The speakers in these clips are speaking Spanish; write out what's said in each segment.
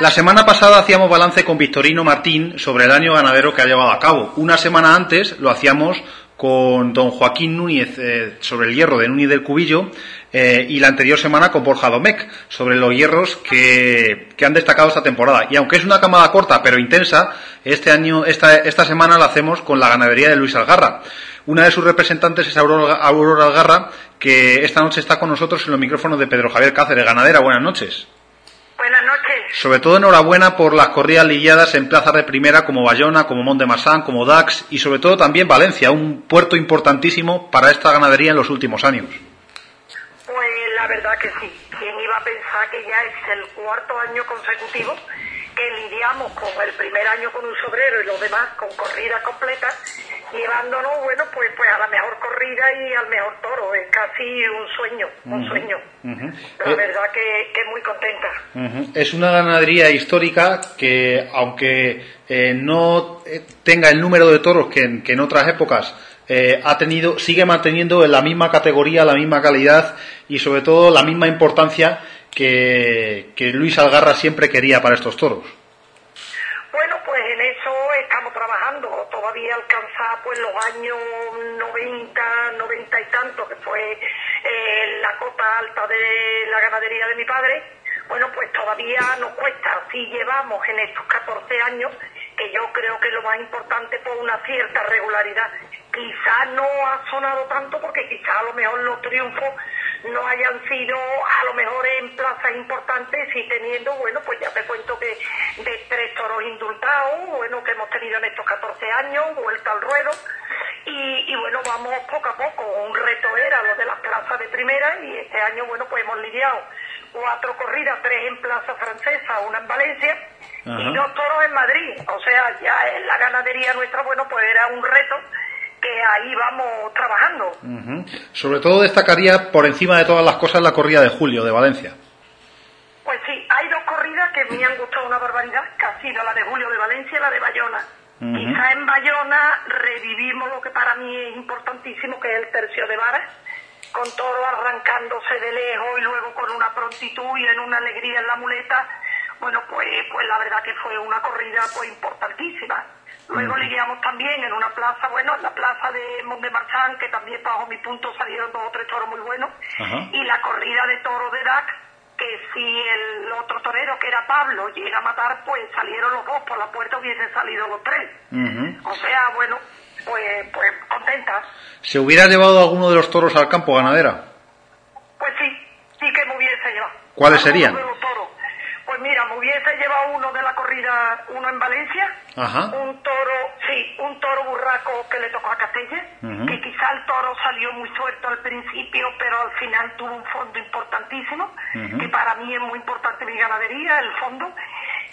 La semana pasada hacíamos balance con Victorino Martín sobre el año ganadero que ha llevado a cabo. Una semana antes lo hacíamos con don Joaquín Núñez eh, sobre el hierro de Núñez del Cubillo eh, y la anterior semana con Borja Domecq sobre los hierros que, que, han destacado esta temporada. Y aunque es una camada corta pero intensa, este año, esta, esta semana la hacemos con la ganadería de Luis Algarra. Una de sus representantes es Aurora, Aurora Algarra, que esta noche está con nosotros en los micrófonos de Pedro Javier Cáceres. Ganadera, buenas noches. Buenas noches. Sobre todo enhorabuena por las corridas lidiadas en plazas de primera como Bayona, como Mont de Marsan, como Dax y sobre todo también Valencia, un puerto importantísimo para esta ganadería en los últimos años. Pues la verdad que sí. ¿Quién iba a pensar que ya es el cuarto año consecutivo que lidiamos con el primer año con un sobrero y los demás con corridas completas, llevándonos, bueno, pues, pues a la mejor corrida y al mejor toro. Es casi un sueño, un uh -huh. sueño. Uh -huh. La eh, verdad que, que, muy contenta. Uh -huh. Es una ganadería histórica que, aunque eh, no tenga el número de toros que en, que en otras épocas eh, ha tenido, sigue manteniendo la misma categoría, la misma calidad y sobre todo la misma importancia que, que Luis Algarra siempre quería para estos toros. Bueno, pues en eso estamos trabajando. Todavía alcanza pues los años 90, 90 y tanto, que fue eh, la cota alta de la ganadería de mi padre. Bueno, pues todavía nos cuesta. Si llevamos en estos 14 años, que yo creo que lo más importante por una cierta regularidad. Quizá no ha sonado tanto porque quizá a lo mejor los triunfos no hayan sido a lo mejor en plazas importantes y teniendo, bueno, pues ya te cuento que de tres toros indultados, bueno, que hemos tenido en estos 14 años, vuelta al ruedo, y, y bueno, vamos poco a poco, un reto era lo de las plazas de primera y este año, bueno, pues hemos lidiado cuatro corridas, tres en Plaza Francesa, una en Valencia Ajá. y dos toros en Madrid, o sea, ya en la ganadería nuestra, bueno, pues era un reto que ahí vamos trabajando. Uh -huh. Sobre todo destacaría por encima de todas las cosas la corrida de julio de Valencia. Pues sí, hay dos corridas que me han gustado una barbaridad, sido la de julio de Valencia y la de Bayona. Uh -huh. Quizá en Bayona revivimos lo que para mí es importantísimo, que es el tercio de varas, con todo arrancándose de lejos y luego con una prontitud y en una alegría en la muleta. Bueno, pues, pues la verdad que fue una corrida pues importantísima. Luego lidiamos también en una plaza, bueno, en la plaza de Mont de Marchán, que también bajo mi punto salieron dos o tres toros muy buenos. Y la corrida de toro de DAC, que si el otro era Pablo, llega a matar, pues salieron los dos, por la puerta hubiesen salido los tres. Uh -huh. O sea, bueno, pues, pues contenta. ¿Se hubiera llevado alguno de los toros al campo, ganadera? Pues sí, sí que me hubiese llevado. ¿Cuáles serían? Pues mira, me hubiese llevado uno de la corrida, uno en Valencia, Ajá. un toro, sí, un toro burraco que le tocó a Castella, uh -huh. que quizá el toro salió muy suelto al principio, pero al final tuvo un fondo importantísimo, uh -huh. que para mí es muy importante mi ganadería, el fondo,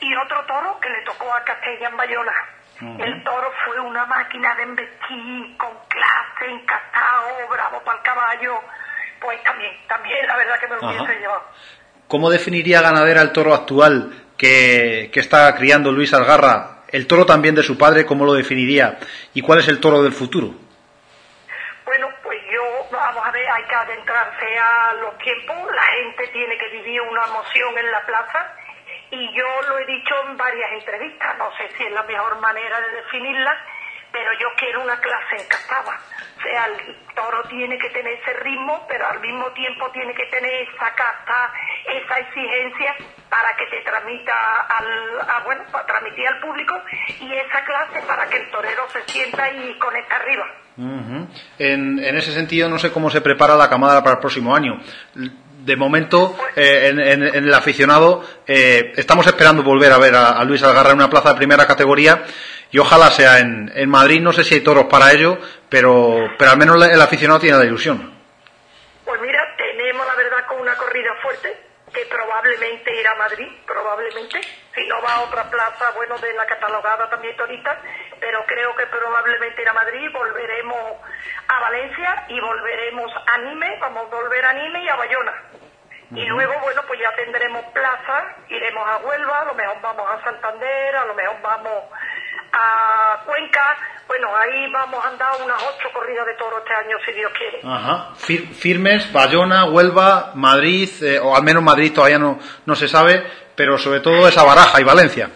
y otro toro que le tocó a Castella en Bayona. Uh -huh. El toro fue una máquina de embestir, con clase, encastado, bravo para el caballo, pues también, también la verdad que me lo hubiese llevado. ¿Cómo definiría ganadera el toro actual que, que, está criando Luis Algarra? ¿El toro también de su padre, cómo lo definiría? ¿Y cuál es el toro del futuro? Bueno, pues yo, vamos a ver, hay que adentrarse a los tiempos, la gente tiene que vivir una emoción en la plaza y yo lo he dicho en varias entrevistas, no sé si es la mejor manera de definirla, pero yo quiero una clase encastada. O sea, el toro tiene que tener ese ritmo, pero al mismo tiempo tiene que tener esa casta, esa exigencia para que te transmita al, a, bueno, para transmitir al público y esa clase para que el torero se sienta y conecte arriba. Uh en, en ese sentido, no sé cómo se prepara la camada para el próximo año de momento, eh, en, en, en, el aficionado, eh, estamos esperando volver a ver a, Luis Algarra en una plaza de primera categoría y ojalá sea en, en, Madrid. No sé si hay toros para ello, pero, pero al menos el aficionado tiene la ilusión. Pues mira, tenemos la verdad con una corrida fuerte, que probablemente irá a Madrid, probablemente. Si no va a otra plaza, bueno, de la catalogada también ahorita, pero creo que probablemente irá a Madrid, volveremos a Valencia y volveremos a Nime, vamos a volver a Nime y a Bayona. Y luego, bueno, pues ya tendremos plaza, iremos a Huelva, a lo mejor vamos a Santander, a lo mejor vamos a Cuenca. Bueno, ahí vamos a andar unas ocho corridas de toro este año, si Dios quiere. Ajá. Fir- firmes, Bayona, Huelva, Madrid, eh, o al menos Madrid todavía no, no se sabe, pero sobre todo esa baraja y Valencia.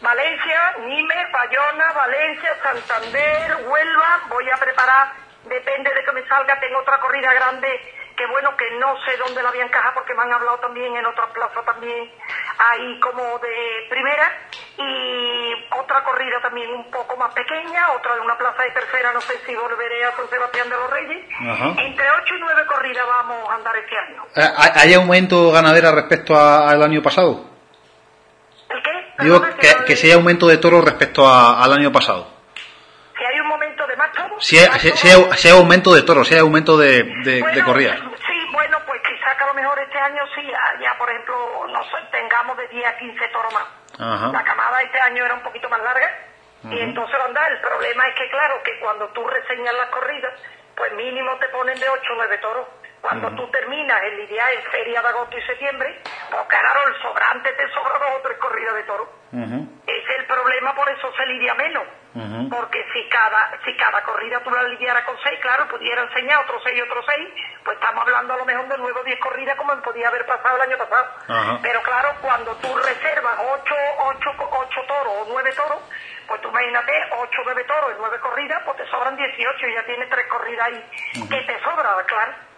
Valencia, Nimes, Bayona, Valencia, Santander, Huelva. Voy a preparar, depende de que me salga, tengo otra corrida grande que bueno, que no sé dónde la voy a encajar porque me han hablado también en otra plaza también, ahí como de primera. Y otra corrida también un poco más pequeña, otra de una plaza de tercera, no sé si volveré a San Sebastián de los Reyes. Ajá. Entre ocho y nueve corridas vamos a andar este año. Eh, ¿hay- ¿Hay aumento ganadera respecto al año pasado? ¿El qué? Digo que, no que si hay aumento de toros respecto a- al año pasado. si hay un momento de más toros, Si hay, si, si hay- si hay aumento de toros, si hay aumento de, de, de Bueno, corridas. Sí, bueno, pues quizá que a lo mejor este año sí, ah, ya por no sé, tengamos de 10 a 15 toros más. Ajá. La camada este año era un poquito más larga y entonces anda, el problema es que claro, que cuando tú reseñas las corridas, pues mínimo te ponen de 8 o 9 toros. Cuando tú terminas el lidiar en feria de agosto y septiembre, pues claro, el sobrante te sobra dos o tres corridas de toros. Ese es el problema, por eso se lidia menos. Porque si cada, si cada corrida tú la lidiaras con seis, claro, pudiera enseñar otros seis y otros seis, pues estamos hablando a lo mejor de nueve o diez corridas como podía haber pasado el año pasado. Pero claro, cuando tú reservas ocho, ocho, ocho toros o nueve toros, pues tú imagínate, ocho nueve toros en nueve corridas, pues te sobran 18 y ya tienes tres corridas ahí que te sobra, claro.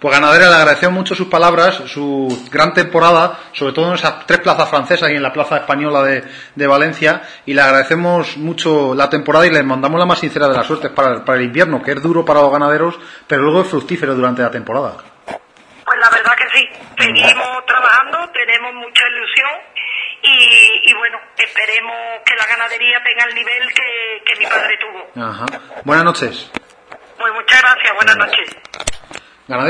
Pues ganadera, le agradecemos mucho sus palabras, su gran temporada, sobre todo en esas tres plazas francesas y en la plaza española de, de Valencia, y le agradecemos mucho la temporada y le mandamos la más sincera de las suertes para, el- para el invierno, que es duro para los ganaderos, pero luego es fructífero durante la temporada. Pues la verdad que sí, seguimos trabajando, tenemos mucha ilusión y, y bueno, esperemos que la ganadería tenga el nivel que, que mi padre tuvo. Ajá. Buenas noches. Pues muchas gracias, buenas noches. Ganadera.